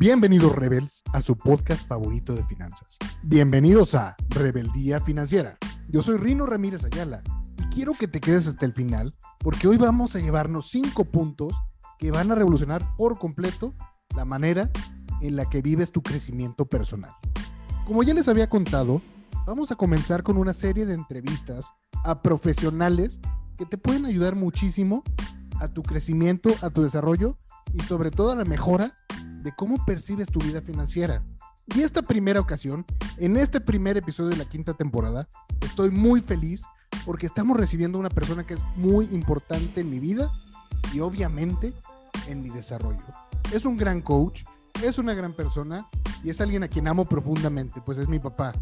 Bienvenidos Rebels a su podcast favorito de finanzas. Bienvenidos a Rebeldía Financiera. Yo soy Rino Ramírez Ayala y quiero que te quedes hasta el final porque hoy vamos a llevarnos cinco puntos que van a revolucionar por completo la manera en la que vives tu crecimiento personal. Como ya les había contado, vamos a comenzar con una serie de entrevistas a profesionales que te pueden ayudar muchísimo a tu crecimiento, a tu desarrollo y sobre todo a la mejora de cómo percibes tu vida financiera. Y esta primera ocasión, en este primer episodio de la quinta temporada, estoy muy feliz porque estamos recibiendo una persona que es muy importante en mi vida y obviamente en mi desarrollo. Es un gran coach, es una gran persona y es alguien a quien amo profundamente, pues es mi papá.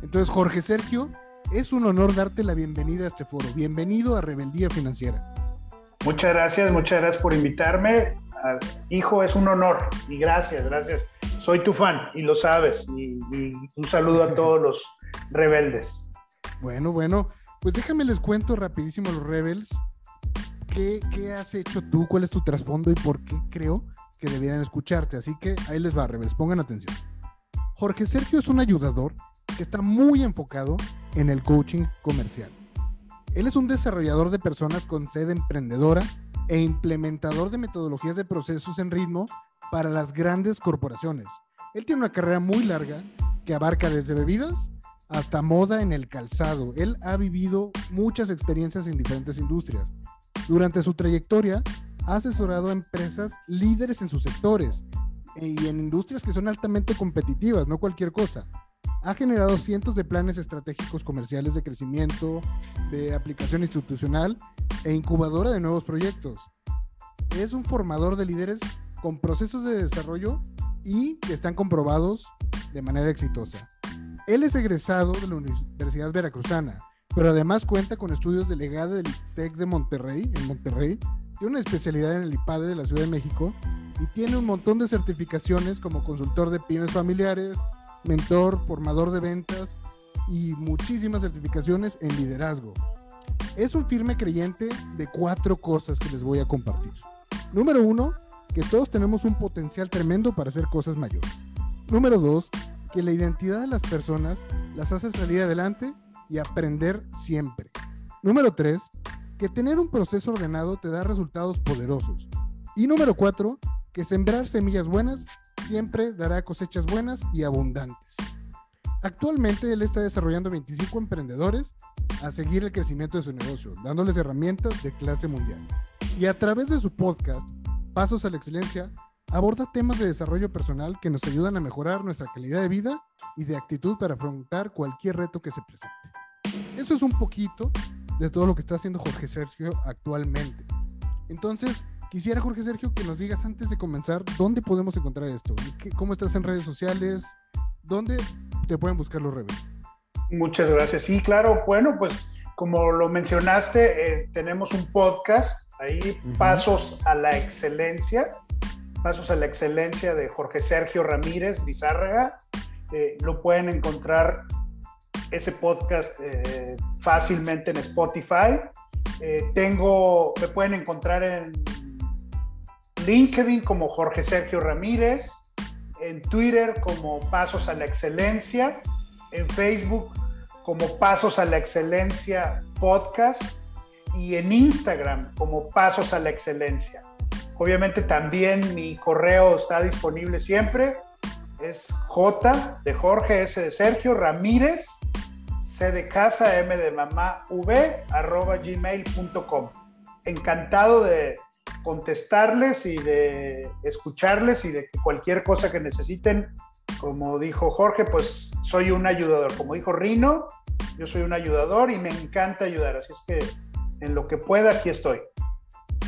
Entonces, Jorge Sergio, es un honor darte la bienvenida a este foro. Bienvenido a Rebeldía Financiera. Muchas gracias, muchas gracias por invitarme. Hijo, es un honor y gracias, gracias. Soy tu fan y lo sabes. Y, un saludo a todos los rebeldes. Bueno, bueno, pues déjame les cuento rapidísimo los rebels. ¿Qué, ¿Qué has hecho tú? ¿Cuál es tu trasfondo y por qué creo que debieran escucharte? Así que ahí les va, rebels, pongan atención. Jorge Sergio es un ayudador que está muy enfocado en el coaching comercial. Él es un desarrollador de personas con sede emprendedora e implementador de metodologías de procesos en ritmo para las grandes corporaciones. Él tiene una carrera muy larga que abarca desde bebidas hasta moda en el calzado. Él ha vivido muchas experiencias en diferentes industrias. Durante su trayectoria ha asesorado a empresas líderes en sus sectores y en industrias que son altamente competitivas, no cualquier cosa ha generado cientos de planes estratégicos comerciales de crecimiento, de aplicación institucional e incubadora de nuevos proyectos. Es un formador de líderes con procesos de desarrollo y que están comprobados de manera exitosa. Él es egresado de la Universidad Veracruzana, pero además cuenta con estudios de legado del ITEC de Monterrey, en Monterrey, tiene una especialidad en el IPADE de la Ciudad de México y tiene un montón de certificaciones como consultor de pymes familiares, mentor, formador de ventas y muchísimas certificaciones en liderazgo. Es un firme creyente de cuatro cosas que les voy a compartir. Número uno, que todos tenemos un potencial tremendo para hacer cosas mayores. Número dos, que la identidad de las personas las hace salir adelante y aprender siempre. Número tres, que tener un proceso ordenado te da resultados poderosos. Y número cuatro, que sembrar semillas buenas siempre dará cosechas buenas y abundantes. Actualmente él está desarrollando 25 emprendedores a seguir el crecimiento de su negocio, dándoles herramientas de clase mundial. Y a través de su podcast, Pasos a la Excelencia, aborda temas de desarrollo personal que nos ayudan a mejorar nuestra calidad de vida y de actitud para afrontar cualquier reto que se presente. Eso es un poquito de todo lo que está haciendo Jorge Sergio actualmente. Entonces, Quisiera, Jorge Sergio, que nos digas antes de comenzar dónde podemos encontrar esto. ¿Cómo estás en redes sociales? ¿Dónde te pueden buscar los rebeldes? Muchas gracias. Sí, claro. Bueno, pues como lo mencionaste, eh, tenemos un podcast ahí, Pasos a la Excelencia. Pasos a la Excelencia de Jorge Sergio Ramírez Bizárraga. Eh, lo pueden encontrar ese podcast eh, fácilmente en Spotify. tengo, me pueden encontrar en LinkedIn como Jorge Sergio Ramírez, en Twitter como Pasos a la Excelencia, en Facebook como Pasos a la Excelencia Podcast y en Instagram como Pasos a la Excelencia. Obviamente también mi correo está disponible siempre. Es J de Jorge S de Sergio Ramírez C de casa M de mamá V arroba gmail.com. Encantado de contestarles y de escucharles y de cualquier cosa que necesiten, como dijo Jorge, pues soy un ayudador. Como dijo Rino, yo soy un ayudador y me encanta ayudar. Así es que en lo que pueda, aquí estoy.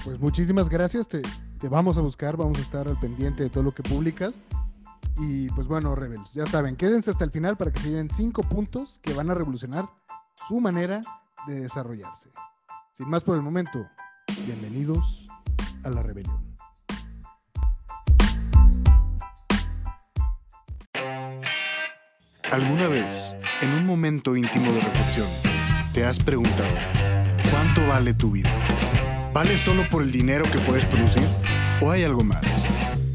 Pues muchísimas gracias. Te, te vamos a buscar, vamos a estar al pendiente de todo lo que publicas. Y pues bueno, Rebels, ya saben, quédense hasta el final para que se lleven cinco puntos que van a revolucionar su manera de desarrollarse. Sin más por el momento, bienvenidos a la rebelión. ¿Alguna vez, en un momento íntimo de reflexión, te has preguntado, ¿cuánto vale tu vida? ¿Vale solo por el dinero que puedes producir? ¿O hay algo más?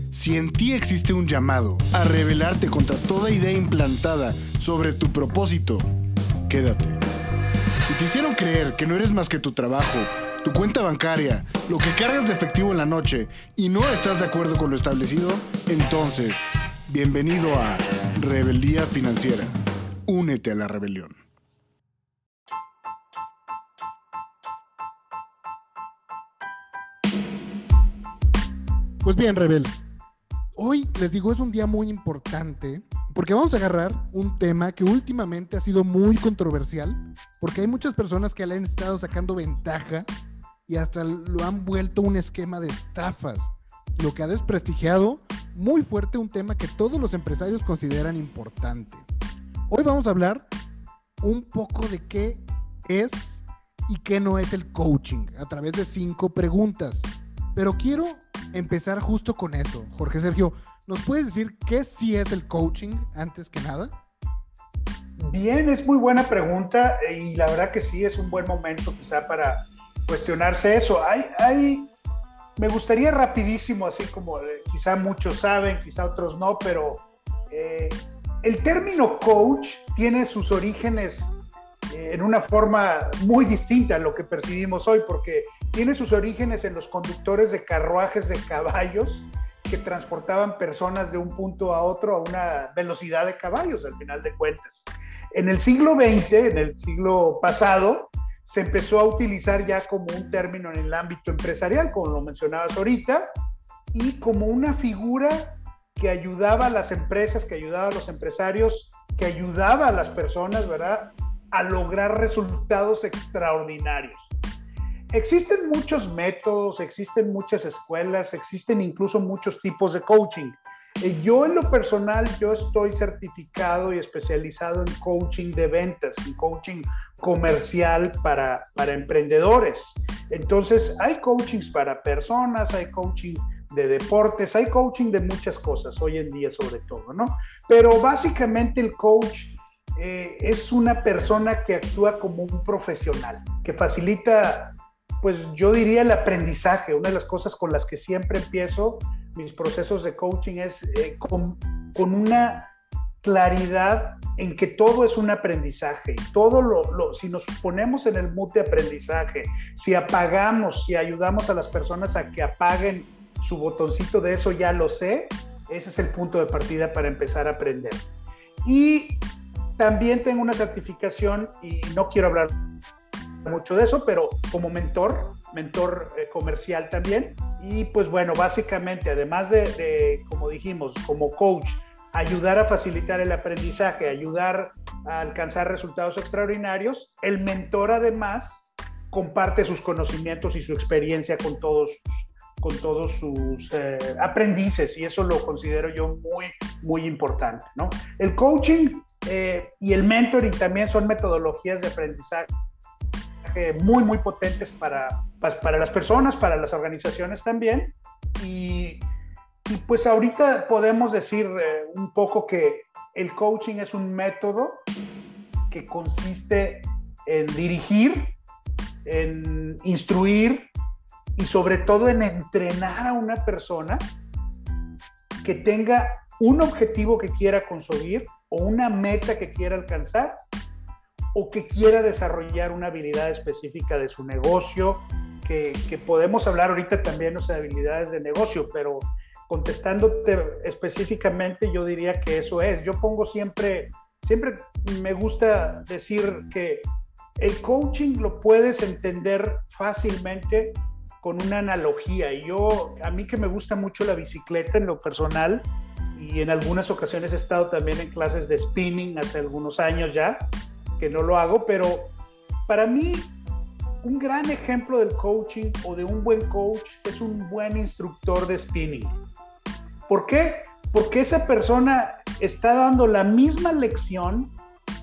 Si en ti existe un llamado a rebelarte contra toda idea implantada sobre tu propósito, quédate. Si te hicieron creer que no eres más que tu trabajo, tu cuenta bancaria, lo que cargas de efectivo en la noche y no estás de acuerdo con lo establecido, entonces, bienvenido a Rebeldía Financiera. Únete a la rebelión. Pues bien, rebeldes. Hoy les digo es un día muy importante porque vamos a agarrar un tema que últimamente ha sido muy controversial porque hay muchas personas que le han estado sacando ventaja y hasta lo han vuelto un esquema de estafas, lo que ha desprestigiado muy fuerte un tema que todos los empresarios consideran importante. Hoy vamos a hablar un poco de qué es y qué no es el coaching a través de cinco preguntas. Pero quiero empezar justo con eso. Jorge Sergio, ¿nos puedes decir qué sí es el coaching antes que nada? Bien, es muy buena pregunta y la verdad que sí, es un buen momento quizá para cuestionarse eso. Hay, hay, me gustaría rapidísimo, así como eh, quizá muchos saben, quizá otros no, pero eh, el término coach tiene sus orígenes eh, en una forma muy distinta a lo que percibimos hoy, porque tiene sus orígenes en los conductores de carruajes de caballos que transportaban personas de un punto a otro a una velocidad de caballos, al final de cuentas. En el siglo XX, en el siglo pasado, se empezó a utilizar ya como un término en el ámbito empresarial, como lo mencionabas ahorita, y como una figura que ayudaba a las empresas, que ayudaba a los empresarios, que ayudaba a las personas, ¿verdad? A lograr resultados extraordinarios. Existen muchos métodos, existen muchas escuelas, existen incluso muchos tipos de coaching. Eh, yo en lo personal, yo estoy certificado y especializado en coaching de ventas, en coaching comercial para, para emprendedores. Entonces, hay coachings para personas, hay coaching de deportes, hay coaching de muchas cosas hoy en día sobre todo, ¿no? Pero básicamente el coach eh, es una persona que actúa como un profesional, que facilita, pues yo diría el aprendizaje. Una de las cosas con las que siempre empiezo mis procesos de coaching es eh, con, una claridad en que todo es un aprendizaje. Todo lo, lo, si nos ponemos en el mood de aprendizaje, si apagamos, si ayudamos a las personas a que apaguen su botoncito de eso ya lo sé, ese es el punto de partida para empezar a aprender. Y también tengo una certificación y no quiero hablar mucho de eso, pero como mentor, mentor eh, comercial también. Y pues bueno, básicamente, además de, como dijimos, como coach, ayudar a facilitar el aprendizaje, ayudar a alcanzar resultados extraordinarios, el mentor además comparte sus conocimientos y su experiencia con todos con todos sus eh, aprendices y eso lo considero yo muy, muy importante. ¿no? El coaching eh, y el mentoring también son metodologías de aprendizaje muy, muy potentes para, pues, para las personas, para las organizaciones también. Y, y pues ahorita podemos decir eh, un poco que el coaching es un método que consiste en dirigir, en instruir, y sobre todo en entrenar a una persona que tenga un objetivo que quiera conseguir o una meta que quiera alcanzar o que quiera desarrollar una habilidad específica de su negocio, que, que podemos hablar ahorita también de habilidades de negocio, pero contestándote específicamente yo diría que eso es. Yo pongo siempre, siempre me gusta decir que el coaching lo puedes entender fácilmente con una analogía. Y yo, a mí que me gusta mucho la bicicleta en lo personal, y en algunas ocasiones he estado también en clases de spinning hace algunos años ya, que no lo hago, pero para mí un gran ejemplo del coaching o de un buen coach es un buen instructor de spinning. ¿Por qué? Porque esa persona está dando la misma lección,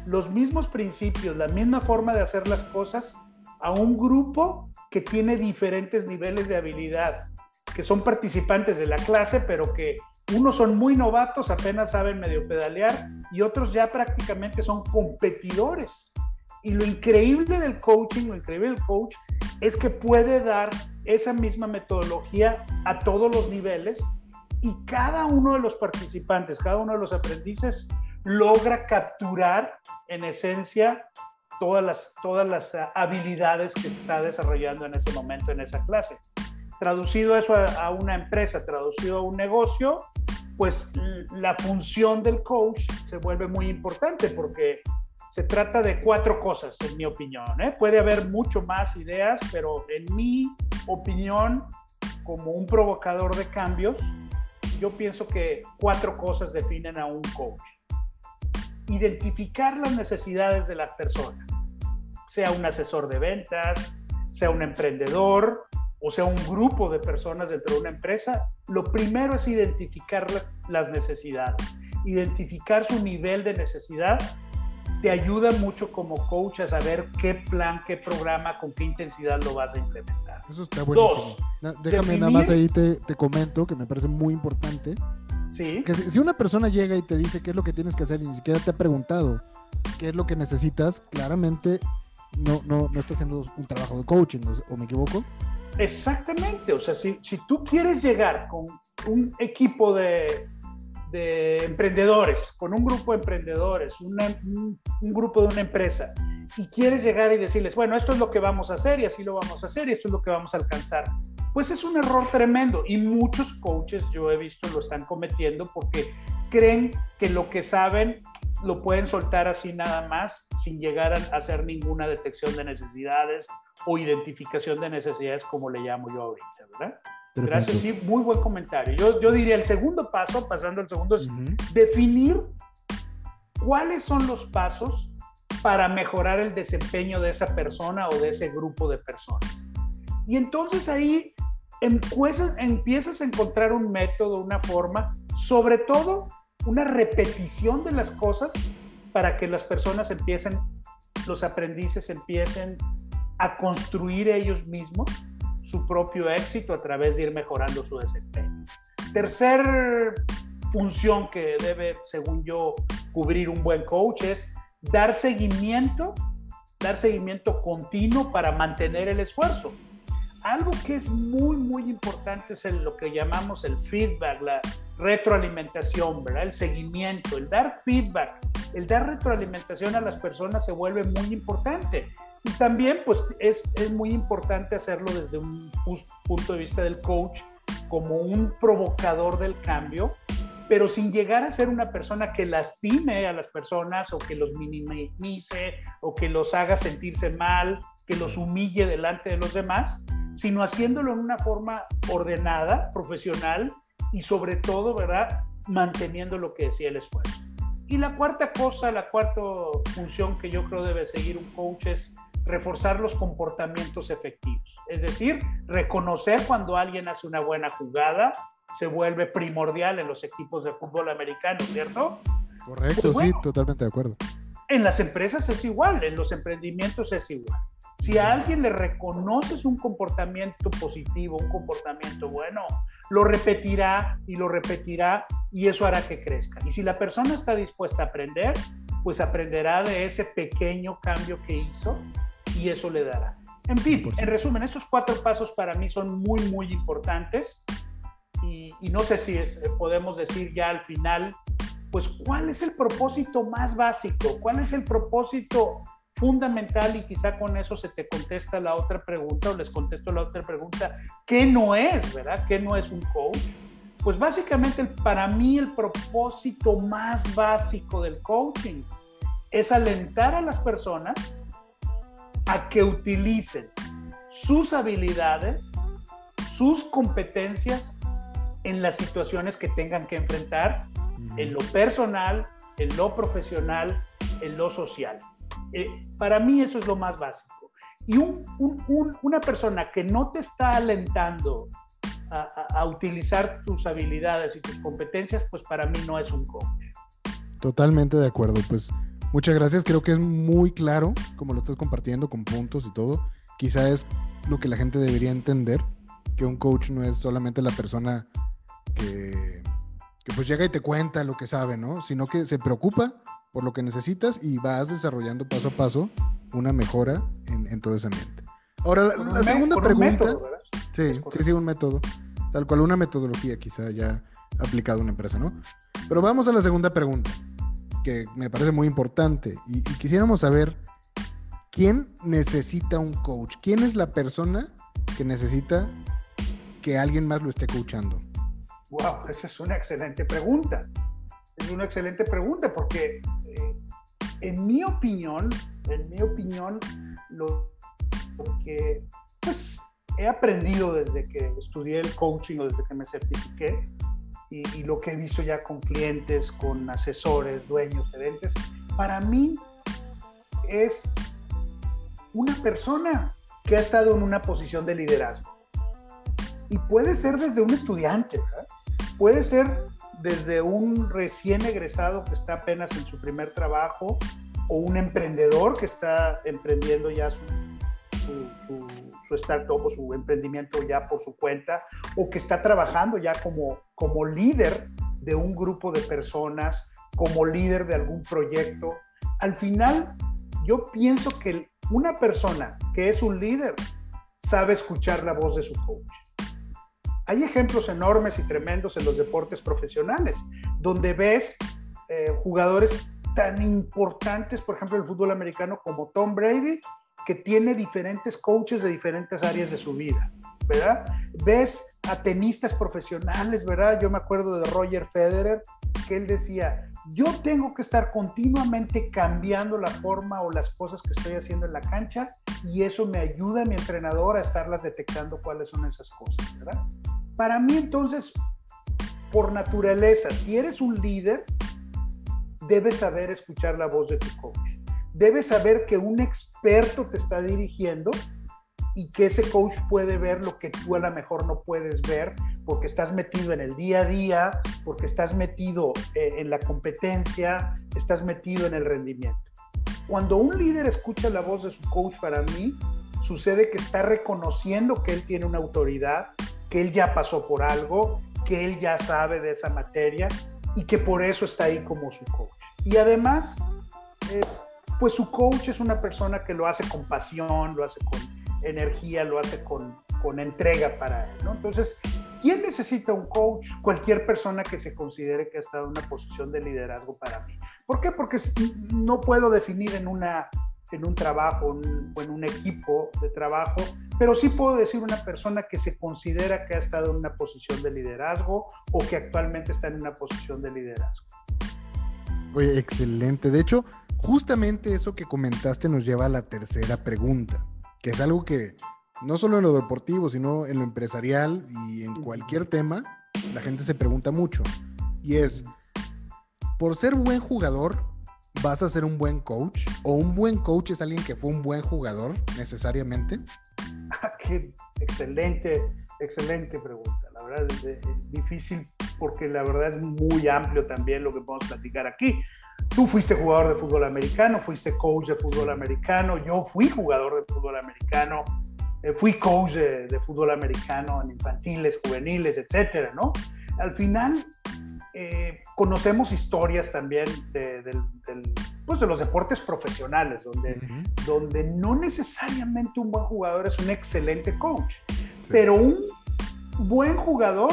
los mismos principios, la misma forma de hacer las cosas a un grupo que tiene diferentes niveles de habilidad, que son participantes de la clase, pero que unos son muy novatos, apenas saben medio pedalear, y otros ya prácticamente son competidores. Y lo increíble del coaching, lo increíble del coach, es que puede dar esa misma metodología a todos los niveles y cada uno de los participantes, cada uno de los aprendices logra capturar en esencia todas las, todas las ah, habilidades que está desarrollando en ese momento en esa clase. Traducido eso a, una empresa, traducido a un negocio, pues la función del coach se vuelve muy importante porque se trata de cuatro cosas, en mi opinión. ¿eh? Puede haber mucho más ideas, pero en mi opinión, como un provocador de cambios, yo pienso que cuatro cosas definen a un coach. Identificar las necesidades de las personas, sea un asesor de ventas, sea un emprendedor o sea un grupo de personas dentro de una empresa, lo primero es identificar las necesidades, identificar su nivel de necesidad te ayuda mucho como coach a saber qué plan, qué programa, con qué intensidad lo vas a implementar. Eso está buenísimo. Dos, déjame nada más ahí te, te, comento que me parece muy importante. Sí. Que si, una persona llega y te dice qué es lo que tienes que hacer y ni siquiera te ha preguntado qué es lo que necesitas, claramente no, no, no está haciendo un trabajo de coaching, ¿o me equivoco? Exactamente, o sea, si, si tú quieres llegar con un equipo de de emprendedores, con un grupo de emprendedores, un, grupo de una empresa, y quieres llegar y decirles, bueno, esto es lo que vamos a hacer y así lo vamos a hacer y esto es lo que vamos a alcanzar, pues es un error tremendo y muchos coaches yo he visto lo están cometiendo porque creen que lo que saben lo pueden soltar así nada más sin llegar a hacer ninguna detección de necesidades o identificación de necesidades como le llamo yo ahorita, ¿verdad? Gracias, sí, muy buen comentario. Yo, yo diría el segundo paso, pasando al segundo, es definir cuáles son los pasos para mejorar el desempeño de esa persona o de ese grupo de personas. Y entonces ahí empiezas, empiezas a encontrar un método, una forma, sobre todo una repetición de las cosas para que las personas empiecen, los aprendices empiecen a construir ellos mismos su propio éxito a través de ir mejorando su desempeño. Tercer función que debe, según yo, cubrir un buen coach es dar seguimiento, dar seguimiento continuo para mantener el esfuerzo. Algo que es muy, muy importante es lo que llamamos el feedback, la retroalimentación, ¿verdad? El seguimiento, el dar feedback, el dar retroalimentación a las personas se vuelve muy importante. Y también, pues, es, es muy importante hacerlo desde un punto de vista del coach como un provocador del cambio, pero sin llegar a ser una persona que lastime a las personas o que los minimice o que los haga sentirse mal, que los humille delante de los demás, sino haciéndolo en una forma ordenada, profesional y sobre todo, ¿verdad? Manteniendo lo que decía el esfuerzo. Y la cuarta cosa, la cuarta función que yo creo debe seguir un coach es reforzar los comportamientos efectivos. Es decir, reconocer cuando alguien hace una buena jugada se vuelve primordial en los equipos de fútbol americano, ¿cierto? Correcto, pues sí, totalmente de acuerdo. En las empresas es igual, en los emprendimientos es igual. Si a alguien le reconoces un comportamiento positivo, un comportamiento bueno, lo repetirá y lo repetirá y eso hará que crezca. Y si la persona está dispuesta a aprender, pues aprenderá de ese pequeño cambio que hizo y eso le dará. En fin, en resumen, estos cuatro pasos para mí son muy, muy importantes y, no sé si es, eh, podemos decir ya al final, pues cuál es el propósito más básico, cuál es el propósito fundamental y quizá con eso se te contesta la otra pregunta o les contesto la otra pregunta, ¿qué no es, verdad? ¿Qué no es un coach? Pues básicamente para mí el propósito más básico del coaching es alentar a las personas a que utilicen sus habilidades, sus competencias en las situaciones que tengan que enfrentar, en lo personal, en lo profesional, en lo social. Eh, para mí eso es lo más básico. Y una persona que no te está alentando a, a, utilizar tus habilidades y tus competencias, pues para mí no es un coach. Totalmente de acuerdo. Pues Muchas gracias, creo que es muy claro como lo estás compartiendo con puntos y todo. Quizá es lo que la gente debería entender, que un coach no es solamente la persona que, pues llega y te cuenta lo que sabe, ¿no? Sino que se preocupa por lo que necesitas y vas desarrollando paso a paso una mejora en, todo ese ambiente. Ahora, la, segunda pregunta... sí, sí, sí, un método. Tal cual una metodología quizá ya aplicada a una empresa, ¿no? Pero vamos a la segunda pregunta, que me parece muy importante. Y, y quisiéramos saber, ¿quién necesita un coach? ¿Quién es la persona que necesita que alguien más lo esté coachando? Wow, esa es una excelente pregunta. Es una excelente pregunta porque, eh, en mi opinión, en mi opinión, lo, que pues, he aprendido desde que estudié el coaching o desde que me certifiqué y, y lo que he visto ya con clientes, con asesores, dueños, gerentes, para mí es una persona que ha estado en una posición de liderazgo. Y puede ser desde un estudiante, ¿verdad? puede ser desde un recién egresado que está apenas en su primer trabajo o un emprendedor que está emprendiendo ya su, su, startup o su emprendimiento ya por su cuenta o que está trabajando ya como, como líder de un grupo de personas, como líder de algún proyecto. Al final, yo pienso que una persona que es un líder sabe escuchar la voz de su coach. Hay ejemplos enormes y tremendos en los deportes profesionales, donde ves eh, jugadores tan importantes, por ejemplo, el fútbol americano como Tom Brady, que tiene diferentes coaches de diferentes áreas de su vida, ¿verdad? Ves a tenistas profesionales, ¿verdad? Yo me acuerdo de Roger Federer, que él decía, yo tengo que estar continuamente cambiando la forma o las cosas que estoy haciendo en la cancha y eso me ayuda a mi entrenador a estarlas detectando cuáles son esas cosas, ¿verdad? Para mí entonces, por naturaleza, si eres un líder, debes saber escuchar la voz de tu coach. Debes saber que un experto te está dirigiendo y que ese coach puede ver lo que tú a lo mejor no puedes ver porque estás metido en el día a día, porque estás metido eh, en la competencia, estás metido en el rendimiento. Cuando un líder escucha la voz de su coach, para mí, sucede que está reconociendo que él tiene una autoridad, que él ya pasó por algo, que él ya sabe de esa materia y que por eso está ahí como su coach. Y además, eh, pues su coach es una persona que lo hace con pasión, lo hace con energía, lo hace con, con entrega para él, ¿no? Entonces, ¿quién necesita un coach? Cualquier persona que se considere que ha estado en una posición de liderazgo para mí. ¿Por qué? Porque no puedo definir en una en un trabajo o en un equipo de trabajo, pero sí puedo decir una persona que se considera que ha estado en una posición de liderazgo o que actualmente está en una posición de liderazgo. Oye, excelente. De hecho, justamente eso que comentaste nos lleva a la tercera pregunta, que es algo que no solo en lo deportivo, sino en lo empresarial y en cualquier tema, la gente se pregunta mucho. Y es, por ser buen jugador, vas a ser un buen coach? ¿O un buen coach es alguien que fue un buen jugador necesariamente? Qué excelente, excelente pregunta. La verdad es, difícil porque la verdad es muy amplio también lo que podemos platicar aquí. Tú fuiste jugador de fútbol americano, fuiste coach de fútbol americano, yo fui jugador de fútbol americano, eh, fui coach de, de, fútbol americano en infantiles, juveniles, etcétera, ¿no? Al final, eh, conocemos historias también de, pues de, los deportes profesionales, donde, donde no necesariamente un buen jugador es un excelente coach, pero un buen jugador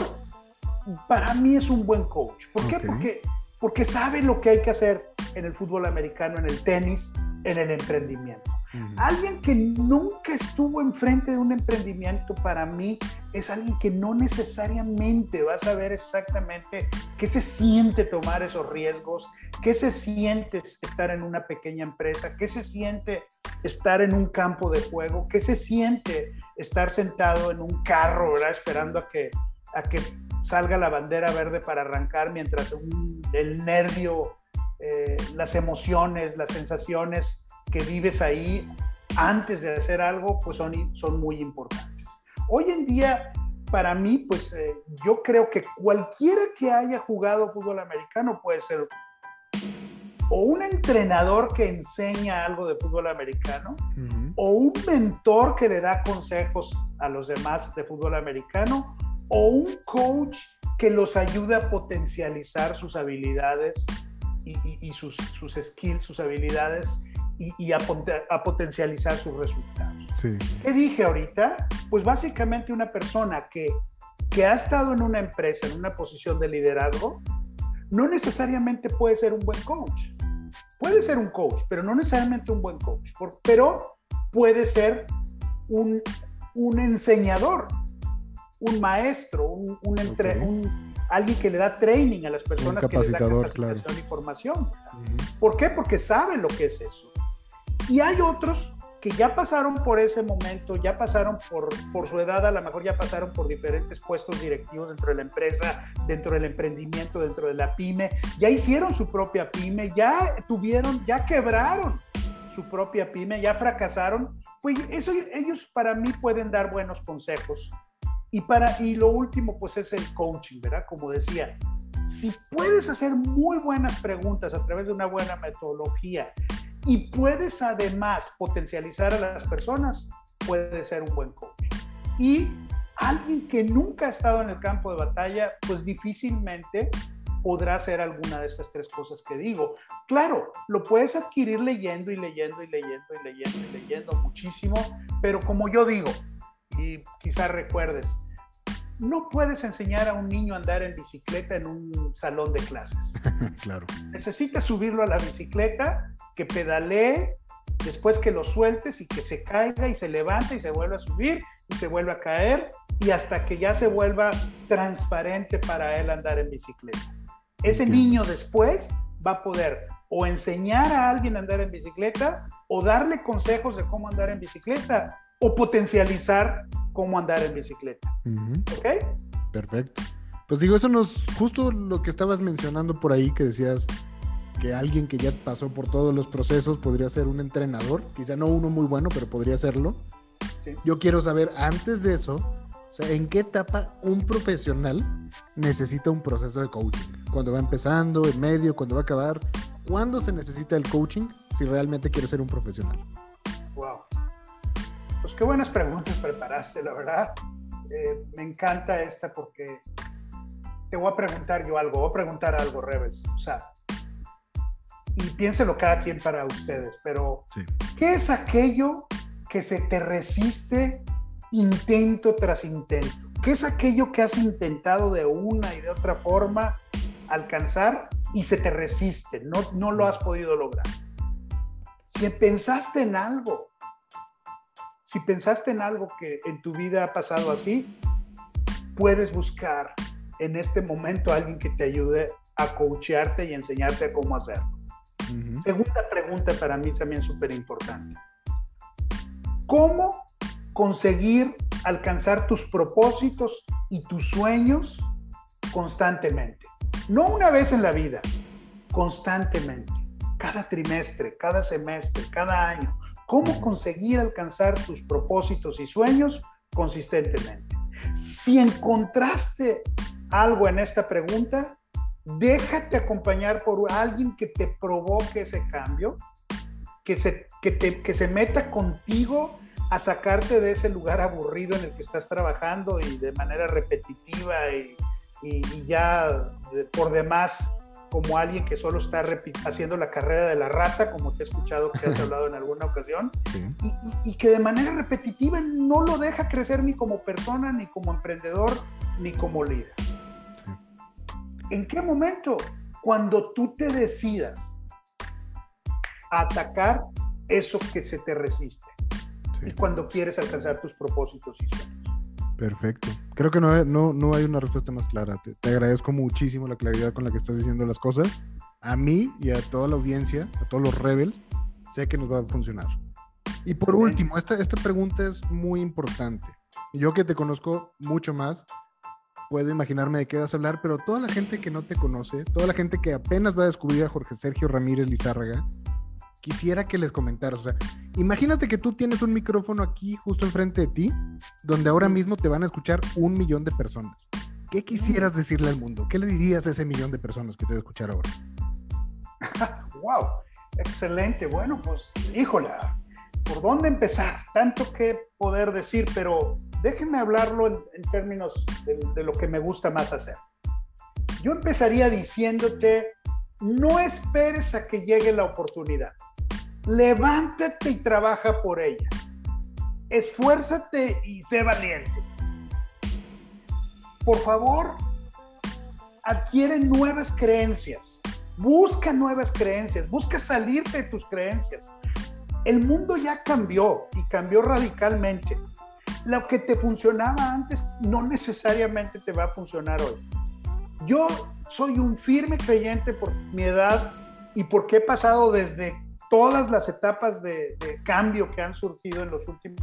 para mí es un buen coach. ¿Por qué? Porque, porque sabe lo que hay que hacer en el fútbol americano, en el tenis, en el emprendimiento. Alguien que nunca estuvo enfrente de un emprendimiento para mí es alguien que no necesariamente va a saber exactamente qué se siente tomar esos riesgos, qué se siente estar en una pequeña empresa, qué se siente estar en un campo de juego, qué se siente estar sentado en un carro, ¿verdad? Esperando a que, a que salga la bandera verde para arrancar mientras el nervio, eh, las emociones, las sensaciones que vives ahí antes de hacer algo, pues son, son muy importantes. Hoy en día, para mí, pues eh, yo creo que cualquiera que haya jugado fútbol americano puede ser o un entrenador que enseña algo de fútbol americano, o un mentor que le da consejos a los demás de fútbol americano, o un coach que los ayuda a potencializar sus habilidades y, y sus, sus skills, sus habilidades y, a, potencializar sus resultados. ¿Qué dije ahorita? Pues básicamente una persona que que ha estado en una empresa, en una posición de liderazgo, no necesariamente puede ser un buen coach. Puede ser un coach, pero no necesariamente un buen coach. pero puede ser un, un enseñador, un maestro, un, un, alguien que le da training a las personas que les da capacitación y formación. ¿Por qué? Porque sabe lo que es eso. Y hay otros que ya pasaron por ese momento, ya pasaron por, por su edad, a lo mejor ya pasaron por diferentes puestos directivos dentro de la empresa, dentro del emprendimiento, dentro de la pyme, ya hicieron su propia pyme, ya tuvieron, ya quebraron su propia pyme, ya fracasaron, pues eso ellos para mí pueden dar buenos consejos. Y, para, y lo último, pues es el coaching, ¿verdad? Como decía, si puedes hacer muy buenas preguntas a través de una buena metodología y puedes además potencializar a las personas, puede ser un buen coach. Y alguien que nunca ha estado en el campo de batalla, pues difícilmente podrá hacer alguna de estas tres cosas que digo. Claro, lo puedes adquirir leyendo y leyendo y leyendo y leyendo y leyendo muchísimo, pero como yo digo, y quizás recuerdes, no puedes enseñar a un niño a andar en bicicleta en un salón de clases. claro. Necesitas subirlo a la bicicleta, que pedalee, después que lo sueltes y que se caiga y se levanta y se vuelve a subir y se vuelve a caer y hasta que ya se vuelva transparente para él andar en bicicleta. Ese niño después va a poder o enseñar a alguien a andar en bicicleta o darle consejos de cómo andar en bicicleta o potencializar cómo andar en bicicleta. ¿Ok? Perfecto. Pues digo, eso nos, justo lo que estabas mencionando por ahí, que decías que alguien que ya pasó por todos los procesos podría ser un entrenador, quizá no uno muy bueno, pero podría serlo. Yo quiero saber antes de eso, o sea, ¿en qué etapa un profesional necesita un proceso de coaching? ¿Cuando va empezando, en medio, cuando va a acabar? ¿Cuándo se necesita el coaching si realmente quiere ser un profesional? Wow. Pues qué buenas preguntas preparaste, la verdad. Eh, me encanta esta porque te voy a preguntar yo algo, voy a preguntar algo, Rebels. O sea, y piénselo cada quien para ustedes, pero ¿qué es aquello que se te resiste intento tras intento? ¿Qué es aquello que has intentado de una y de otra forma alcanzar y se te resiste? No, no lo has podido lograr. Si pensaste en algo si pensaste en algo que en tu vida ha pasado así, puedes buscar en este momento a alguien que te ayude a coachearte y enseñarte a cómo hacerlo. Segunda pregunta para mí también súper importante. ¿Cómo conseguir alcanzar tus propósitos y tus sueños constantemente? No una vez en la vida, constantemente, cada trimestre, cada semestre, cada año cómo conseguir alcanzar tus propósitos y sueños consistentemente. Si encontraste algo en esta pregunta, déjate acompañar por alguien que te provoque ese cambio, que se, que se meta contigo a sacarte de ese lugar aburrido en el que estás trabajando y de manera repetitiva y, y ya por demás como alguien que solo está haciendo la carrera de la rata, como te he escuchado que has hablado en alguna ocasión, y, que de manera repetitiva no lo deja crecer ni como persona, ni como emprendedor, ni como líder. ¿En qué momento? Cuando tú te decidas a atacar eso que se te resiste y cuando quieres alcanzar tus propósitos y sueños. Perfecto. Creo que no, no, no hay una respuesta más clara. Te, agradezco muchísimo la claridad con la que estás diciendo las cosas. A mí y a toda la audiencia, a todos los rebels, sé que nos va a funcionar. Y por último, esta, esta pregunta es muy importante. Yo que te conozco mucho más, puedo imaginarme de qué vas a hablar, pero toda la gente que no te conoce, toda la gente que apenas va a descubrir a Jorge Sergio Ramírez Lizárraga, quisiera que les comentaras. O sea, imagínate que tú tienes un micrófono aquí justo enfrente de ti, donde ahora mismo te van a escuchar un millón de personas. ¿Qué quisieras decirle al mundo? ¿Qué le dirías a ese millón de personas que te va a escuchar ahora? ¡Wow! Excelente. Bueno, pues, híjola, ¿por dónde empezar? Tanto que poder decir, pero déjenme hablarlo en, términos de lo que me gusta más hacer. Yo empezaría diciéndote, no esperes a que llegue la oportunidad levántate y trabaja por ella. Esfuérzate y sé valiente. por favor, adquiere nuevas creencias. Busca nuevas creencias, busca salirte de tus creencias. El mundo ya cambió y cambió radicalmente. Lo que te funcionaba antes no necesariamente te va a funcionar hoy. Yo soy un firme creyente por mi edad y porque he pasado desde todas las etapas de, cambio que han surgido en los últimos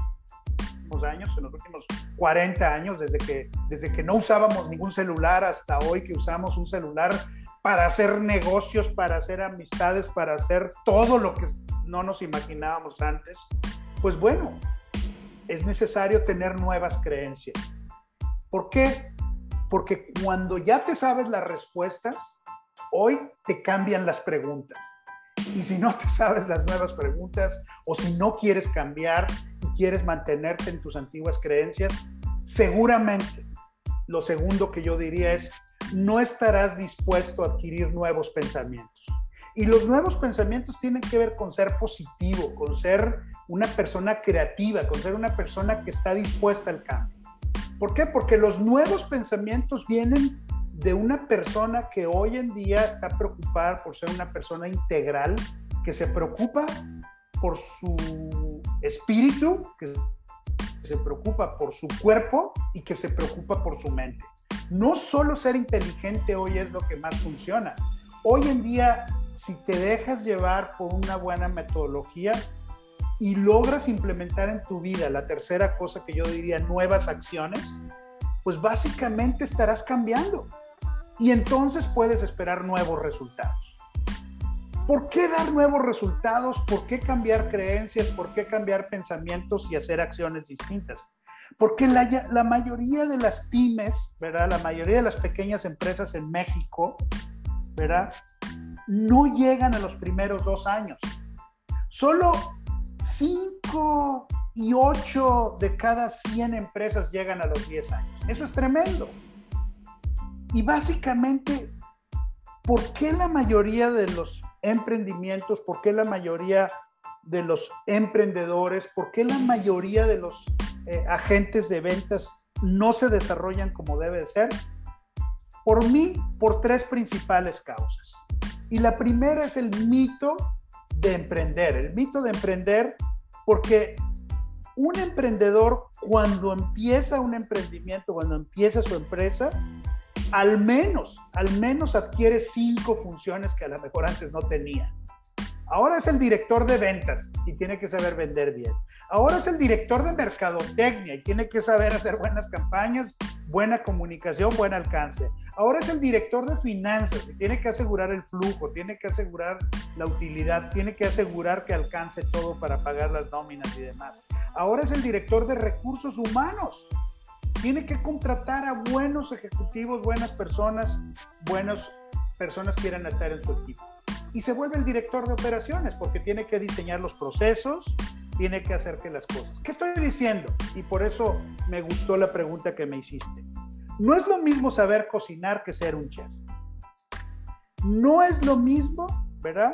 años, en los últimos 40 años, desde que, desde que no usábamos ningún celular hasta hoy que usamos un celular para hacer negocios, para hacer amistades, para hacer todo lo que no nos imaginábamos antes, pues bueno, es necesario tener nuevas creencias. ¿Por qué? Porque cuando ya te sabes las respuestas, hoy te cambian las preguntas. Y si no te sabes las nuevas preguntas o si no quieres cambiar y quieres mantenerte en tus antiguas creencias, seguramente lo segundo que yo diría es, no estarás dispuesto a adquirir nuevos pensamientos. Y los nuevos pensamientos tienen que ver con ser positivo, con ser una persona creativa, con ser una persona que está dispuesta al cambio. ¿Por qué? Porque los nuevos pensamientos vienen de una persona que hoy en día está preocupada por ser una persona integral, que se preocupa por su espíritu, que se preocupa por su cuerpo y que se preocupa por su mente. No solo ser inteligente hoy es lo que más funciona. Hoy en día si te dejas llevar por una buena metodología y logras implementar en tu vida la tercera cosa que yo diría, nuevas acciones, pues básicamente estarás cambiando. Y entonces puedes esperar nuevos resultados. ¿Por qué dar nuevos resultados? ¿Por qué cambiar creencias? ¿Por qué cambiar pensamientos y hacer acciones distintas? Porque la, mayoría de las pymes, ¿verdad? La mayoría de las pequeñas empresas en México, ¿verdad? no llegan a los primeros dos años. Solo 5 y 8 de cada 100 empresas llegan a los 10 años. Eso es tremendo. Y básicamente, ¿por qué la mayoría de los emprendimientos, por qué la mayoría de los emprendedores, por qué la mayoría de los eh, agentes de ventas no se desarrollan como debe ser? Por mí, por tres principales causas. Y la primera es el mito de emprender. El mito de emprender porque un emprendedor cuando empieza un emprendimiento, cuando empieza su empresa, al menos, al menos adquiere cinco funciones que a lo mejor antes no tenía. Ahora es el director de ventas y tiene que saber vender bien. Ahora es el director de mercadotecnia y tiene que saber hacer buenas campañas, buena comunicación, buen alcance. Ahora es el director de finanzas y tiene que asegurar el flujo, tiene que asegurar la utilidad, tiene que asegurar que alcance todo para pagar las nóminas y demás. Ahora es el director de recursos humanos. Tiene que contratar a buenos ejecutivos, buenas personas, buenas personas quieran estar en su equipo. Y se vuelve el director de operaciones porque tiene que diseñar los procesos, tiene que hacer que las cosas. ¿Qué estoy diciendo? Y por eso me gustó la pregunta que me hiciste. No es lo mismo saber cocinar que ser un chef. No es lo mismo, ¿verdad?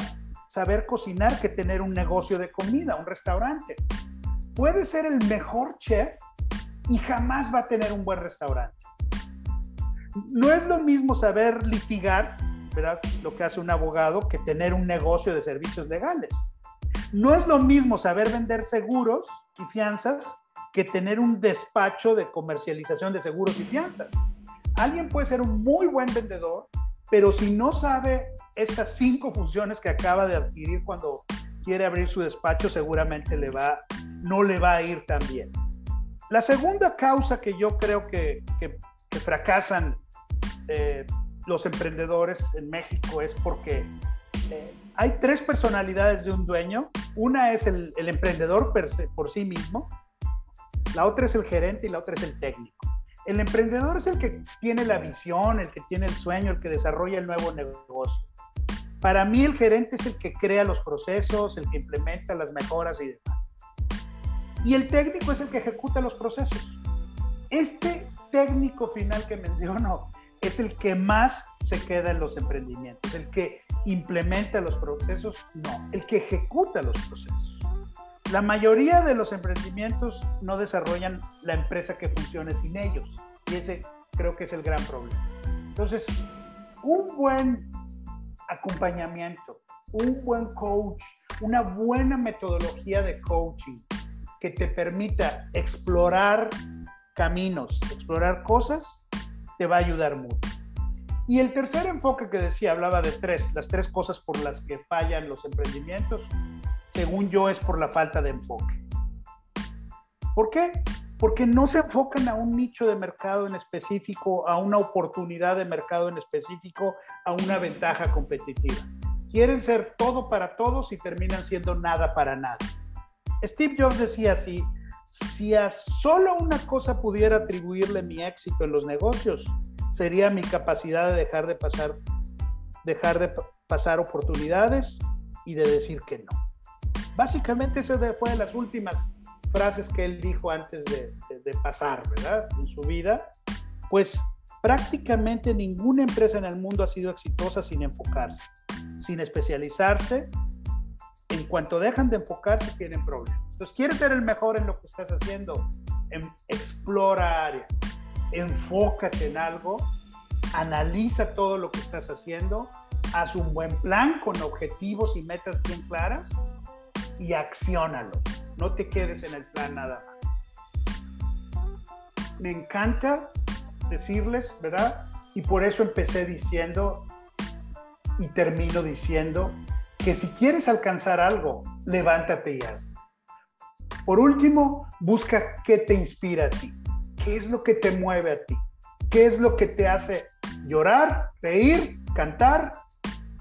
Saber cocinar que tener un negocio de comida, un restaurante. Puede ser el mejor chef y jamás va a tener un buen restaurante. No es lo mismo saber litigar, ¿verdad? Lo que hace un abogado que tener un negocio de servicios legales. No es lo mismo saber vender seguros y fianzas que tener un despacho de comercialización de seguros y fianzas. Alguien puede ser un muy buen vendedor, pero si no sabe estas cinco funciones que acaba de adquirir cuando quiere abrir su despacho, seguramente le va, no le va a ir tan bien. La segunda causa que yo creo que, fracasan eh, los emprendedores en México es porque eh, hay tres personalidades de un dueño. Una es el emprendedor por sí mismo, la otra es el gerente y la otra es el técnico. El emprendedor es el que tiene la visión, el que tiene el sueño, el que desarrolla el nuevo negocio. Para mí el gerente es el que crea los procesos, el que implementa las mejoras y demás. Y el técnico es el que ejecuta los procesos. Este técnico final que menciono es el que más se queda en los emprendimientos, el que implementa los procesos, no, el que ejecuta los procesos. La mayoría de los emprendimientos no desarrollan la empresa que funcione sin ellos. Y ese creo que es el gran problema. Entonces, un buen acompañamiento, un buen coach, una buena metodología de coaching que te permita explorar caminos, explorar cosas, te va a ayudar mucho. Y el tercer enfoque que decía, hablaba de tres, las tres cosas por las que fallan los emprendimientos, según yo es por la falta de enfoque. ¿Por qué? Porque no se enfocan a un nicho de mercado en específico, a una oportunidad de mercado en específico, a una ventaja competitiva. Quieren ser todo para todos y terminan siendo nada para nada. Steve Jobs decía así, si a solo una cosa pudiera atribuirle mi éxito en los negocios, sería mi capacidad de dejar de pasar, dejar de pasar oportunidades y de decir que no. Básicamente eso fue de las últimas frases que él dijo antes de, de pasar, ¿verdad? En su vida. Pues prácticamente ninguna empresa en el mundo ha sido exitosa sin enfocarse, sin especializarse. Cuanto dejan de enfocarse, tienen problemas. Entonces, ¿quieres ser el mejor en lo que estás haciendo? En, explora áreas, enfócate en algo, analiza todo lo que estás haciendo, haz un buen plan con objetivos y metas bien claras y acciónalo. No te quedes en el plan nada más. Me encanta decirles, ¿verdad? Y por eso empecé diciendo y termino diciendo que si quieres alcanzar algo, levántate y hazlo. Por último, busca qué te inspira a ti, qué es lo que te mueve a ti, qué es lo que te hace llorar, reír, cantar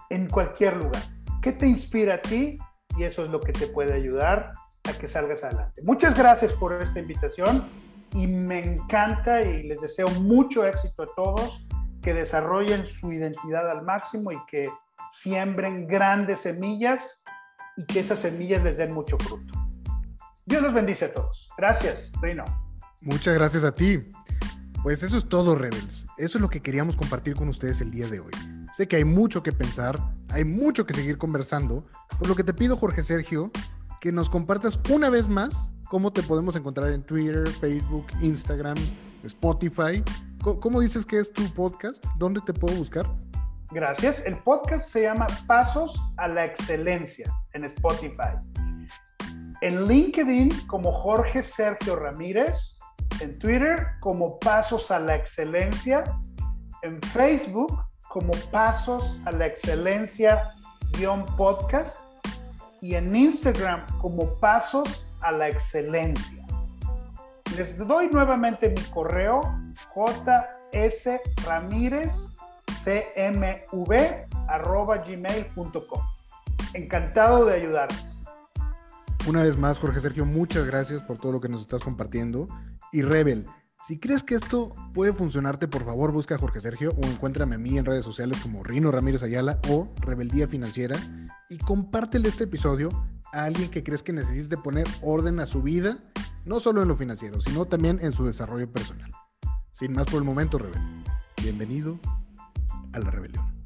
en cualquier lugar. ¿Qué te inspira a ti? Y eso es lo que te puede ayudar a que salgas adelante. Muchas gracias por esta invitación y me encanta y les deseo mucho éxito a todos, que desarrollen su identidad al máximo y que siembren grandes semillas y que esas semillas les den mucho fruto. Dios los bendice a todos. Gracias, Reino. Muchas gracias a ti. Pues eso es todo, Rebels. Eso es lo que queríamos compartir con ustedes el día de hoy. Sé que hay mucho que pensar, hay mucho que seguir conversando, por lo que te pido, Jorge Sergio, que nos compartas una vez más cómo te podemos encontrar en Twitter, Facebook, Instagram, Spotify. ¿Cómo dices que es tu podcast? ¿Dónde te puedo buscar? Gracias. El podcast se llama Pasos a la Excelencia en Spotify en LinkedIn como Jorge Sergio Ramírez, en Twitter como Pasos a la Excelencia, en Facebook como Pasos a la Excelencia podcast y en Instagram como Pasos a la Excelencia. Les doy nuevamente mi correo jsramírezcmv.gmail.com. Encantado de ayudarles. Una vez más, Jorge Sergio, muchas gracias por todo lo que nos estás compartiendo. Y Rebel, si crees que esto puede funcionarte, por favor busca a Jorge Sergio o encuéntrame a mí en redes sociales como Rino Ramírez Ayala o Rebeldía Financiera y compártele este episodio a alguien que crees que necesite poner orden a su vida, no solo en lo financiero, sino también en su desarrollo personal. Sin más por el momento, Rebel. Bienvenido a la rebelión.